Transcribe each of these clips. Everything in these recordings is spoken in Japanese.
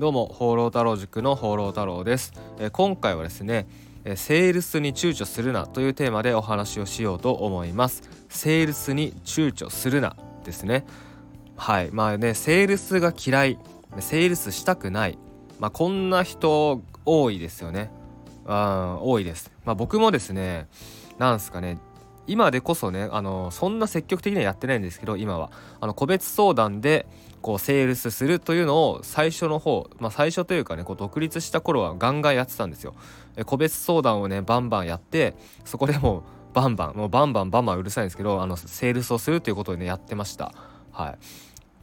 どうも放浪太郎塾の放浪太郎です、えー、今回はですねえセールスに躊躇するなというテーマでお話をしようと思います。セールスに躊躇するなですね。はい。まあねセールスが嫌い。セールスしたくない。まあこんな人多いですよね。うん多いです。まあ僕もですねなんすかね今でこそねあのそんな積極的にはやってないんですけど今はあの個別相談でこうセールスするというのを最初の方、まあ、最初というかねこう独立した頃はガンガンやってたんですよ。個別相談をねバンバンやってそこでもバンバンもうバンバンバンバンうるさいんですけどあのセールスをするということでねやってました。はい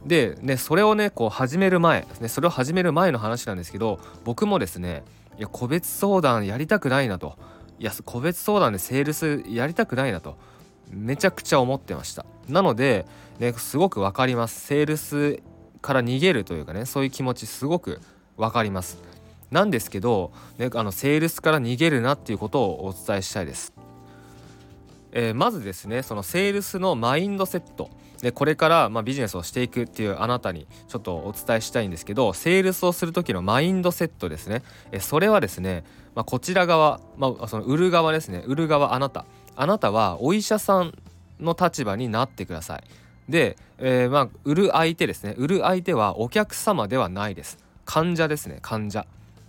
でねそれをねこう始める前ねそれを始める前の話なんですけど僕もですねいや個別相談やりたくないなといや個別相談でセールスやりたくないなと。めちゃくちゃ思ってました。なので、ね、すごく分かります。セールスから逃げるというかねそういう気持ちすごく分かります。なんですけど、ね、あのセールスから逃げるなっていうことをお伝えしたいです、えー、まずですねそのセールスのマインドセット。でこれからまビジネスをしていくっていうあなたにちょっとお伝えしたいんですけどセールスをする時のマインドセットですね。えそれはですね、まあ、こちら側、まあ、その売る側ですね。売る側あなた。あなたはお医者さんの立場になってください。で、えー、まあ売る相手ですね。売る相手はお客様ではないです。患者ですね患者。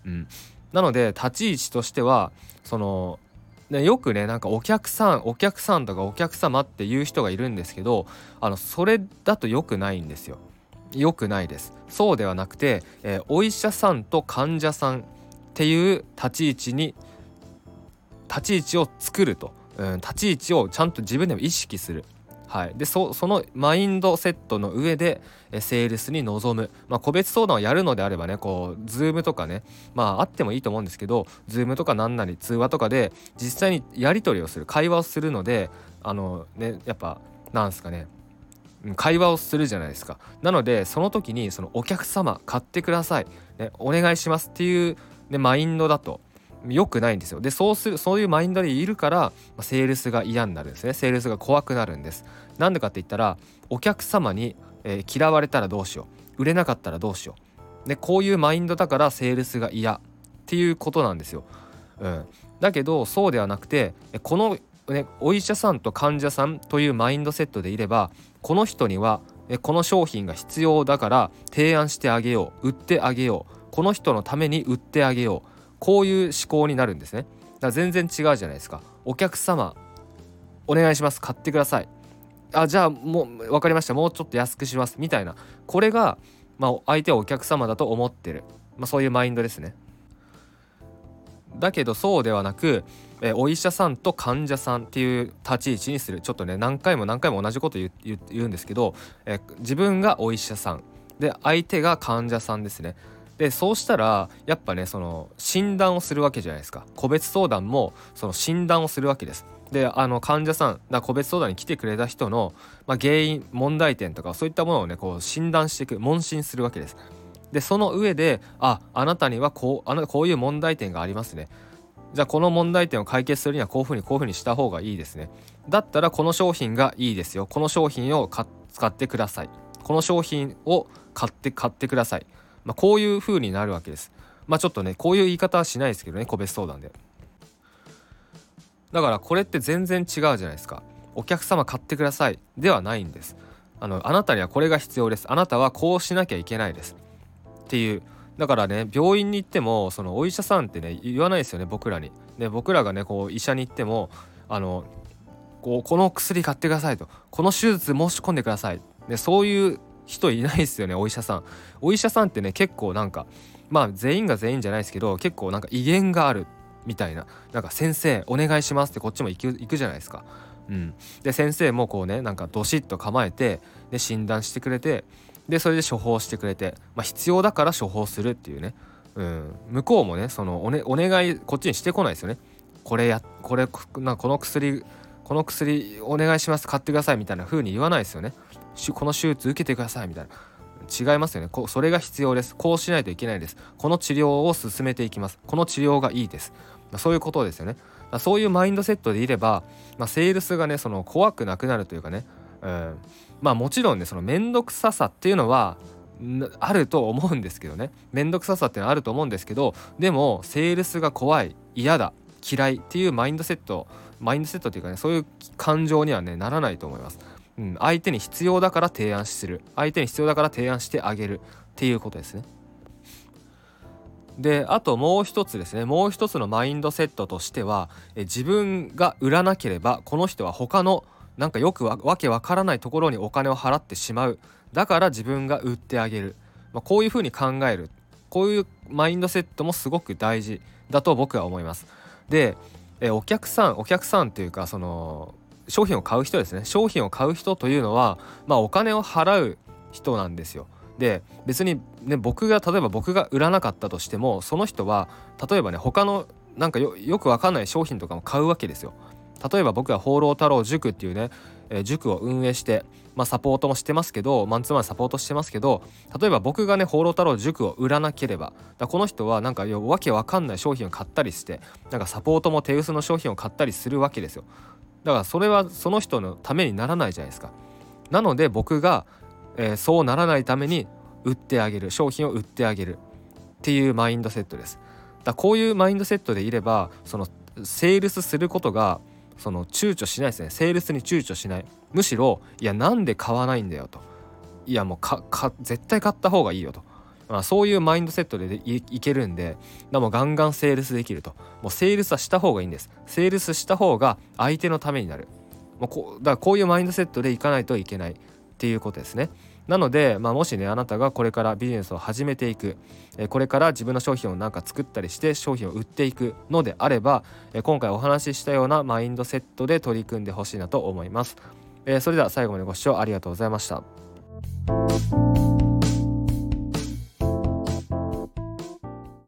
うん。なので立ち位置としてはそのね、よくねなんかお客さんお客さんとかお客様っていう人がいるんですけどあのそれだと良くないんですよ。良くないです。そうではなくて、えー、お医者さんと患者さんっていう立ち位置に立ち位置を作ると、うん、立ち位置をちゃんと自分でも意識する。はい、でそのマインドセットの上でセールスに臨む、まあ、個別相談をやるのであればねこう Zoom とかねまああってもいいと思うんですけど Zoom とか何なり通話とかで実際にやり取りをする会話をするのであのねやっぱなんすかね。会話をするじゃないですか。なのでその時にそのお客様買ってください、ね、お願いしますっていう、ね、マインドだと。良くないんですよ。でそうするそういうマインドでいるから、まセールスが嫌になるんですね。セールスが怖くなるんです。なんでかって言ったらお客様に、えー、嫌われたらどうしよう。売れなかったらどうしよう。でこういうマインドだからセールスが嫌っていうことなんですよ、うん、だけどそうではなくてこの、ね、お医者さんと患者さんというマインドセットでいればこの人にはこの商品が必要だから提案してあげよう売ってあげよう。この人のために売ってあげよう。こういう思考になるんですね。だから全然違うじゃないですか。お客様お願いします。買ってください。あじゃあもう分かりました。もうちょっと安くします。みたいな。これが、まあ、相手はお客様だと思ってる、まあ、そういうマインドですね。だけどそうではなくえお医者さんと患者さんっていう立ち位置にする。ちょっとね何回も何回も同じこと言うんですけどえ自分がお医者さん。で相手が患者さんですね。でそうしたらやっぱねその診断をするわけじゃないですか。個別相談もその診断をするわけです。であの患者さんだ個別相談に来てくれた人の、まあ、原因問題点とかそういったものをねこう診断していく問診するわけです。でその上でああなたにはこうあなこういう問題点がありますね。じゃあこの問題点を解決するにはこういうふうにこういうふうにした方がいいですね。だったらこの商品がいいですよ。この商品を使ってください。この商品を買って買ってください。まあ、こういう風になるわけです。まあちょっとねこういう言い方はしないですけどね個別相談で。だからこれって全然違うじゃないですか。お客様買ってくださいではないんです。あのあなたにはこれが必要です。あなたはこうしなきゃいけないです。っていうだからね病院に行ってもそのお医者さんってね言わないですよね僕らに。で僕らがねこう医者に行ってもあのこうこの薬買ってくださいとこの手術申し込んでくださいでそういう人いないですよねお医者さん。お医者さんってね結構なんかまあ全員が全員じゃないですけど結構なんか威厳があるみたいな。なんか先生お願いしますってこっちも行く行くじゃないですか。うん、で先生もこうねなんかドシッと構えてで診断してくれてでそれで処方してくれて、まあ、必要だから処方するっていうね、うん、向こうもねそのお,、ね、お願いこっちにしてこないですよね。これやこれなこの薬この薬お願いします買ってくださいみたいな風に言わないですよね。この手術受けてくださいみたいな。違いますよね。こそれが必要です。こうしないといけないです。この治療を進めていきます。この治療がいいです、ま、そういうことですよね。そういうマインドセットでいれば、まあ、セールスがねその怖くなくなるというかね、うん、まあもちろんねその面倒くささっていうのはあると思うんですけどね。面倒くささっていうのはあると思うんですけどでもセールスが怖い嫌だ嫌いっていうマインドセットマインドセットっていうかねそういう感情にはねならないと思います。うん、相手に必要だから提案する相手に必要だから提案してあげるっていうことですね。であともう一つですねもう一つのマインドセットとしてはえ自分が売らなければこの人は他のなんかよくわけわからないところにお金を払ってしまうだから自分が売ってあげる、まあ、こういうふうに考えるこういうマインドセットもすごく大事だと僕は思います。でえお客さんお客さんっていうかその商品を買う人ですね商品を買う人というのは、まあ、お金を払う人なんですよ。で別にね僕が例えば僕が売らなかったとしてもその人は例えばね他のなんかよくわかんない商品とかも買うわけですよ。例えば僕は放浪太郎塾っていうね、えー、塾を運営して、まあ、サポートもしてますけどマンツーマンサポートしてますけど例えば僕がね放浪太郎塾を売らなければだこの人はなんかわけわかんない商品を買ったりしてなんかサポートも手薄の商品を買ったりするわけですよ。だからそれはその人のためにならないじゃないですか。なので僕が、えー、そうならないために売ってあげる商品を売ってあげるっていうマインドセットです。だこういうマインドセットでいればそのセールスすることがその躊躇しないですね。セールスに躊躇しない。むしろいやなんで買わないんだよと。いやもうかか絶対買った方がいいよと、まあ、そういうマインドセットでいけるんでだもガンガンセールスできると。もうセールスはした方がいいんです。セールスした方が相手のためになる。もうこだからこういうマインドセットでいかないといけないっていうことですね。なので、まあ、もしねあなたがこれからビジネスを始めていく、えこれから自分の商品をなんか作ったりして商品を売っていくのであれば、え今回お話ししたようなマインドセットで取り組んでほしいなと思います、えそれでは最後までご視聴ありがとうございました。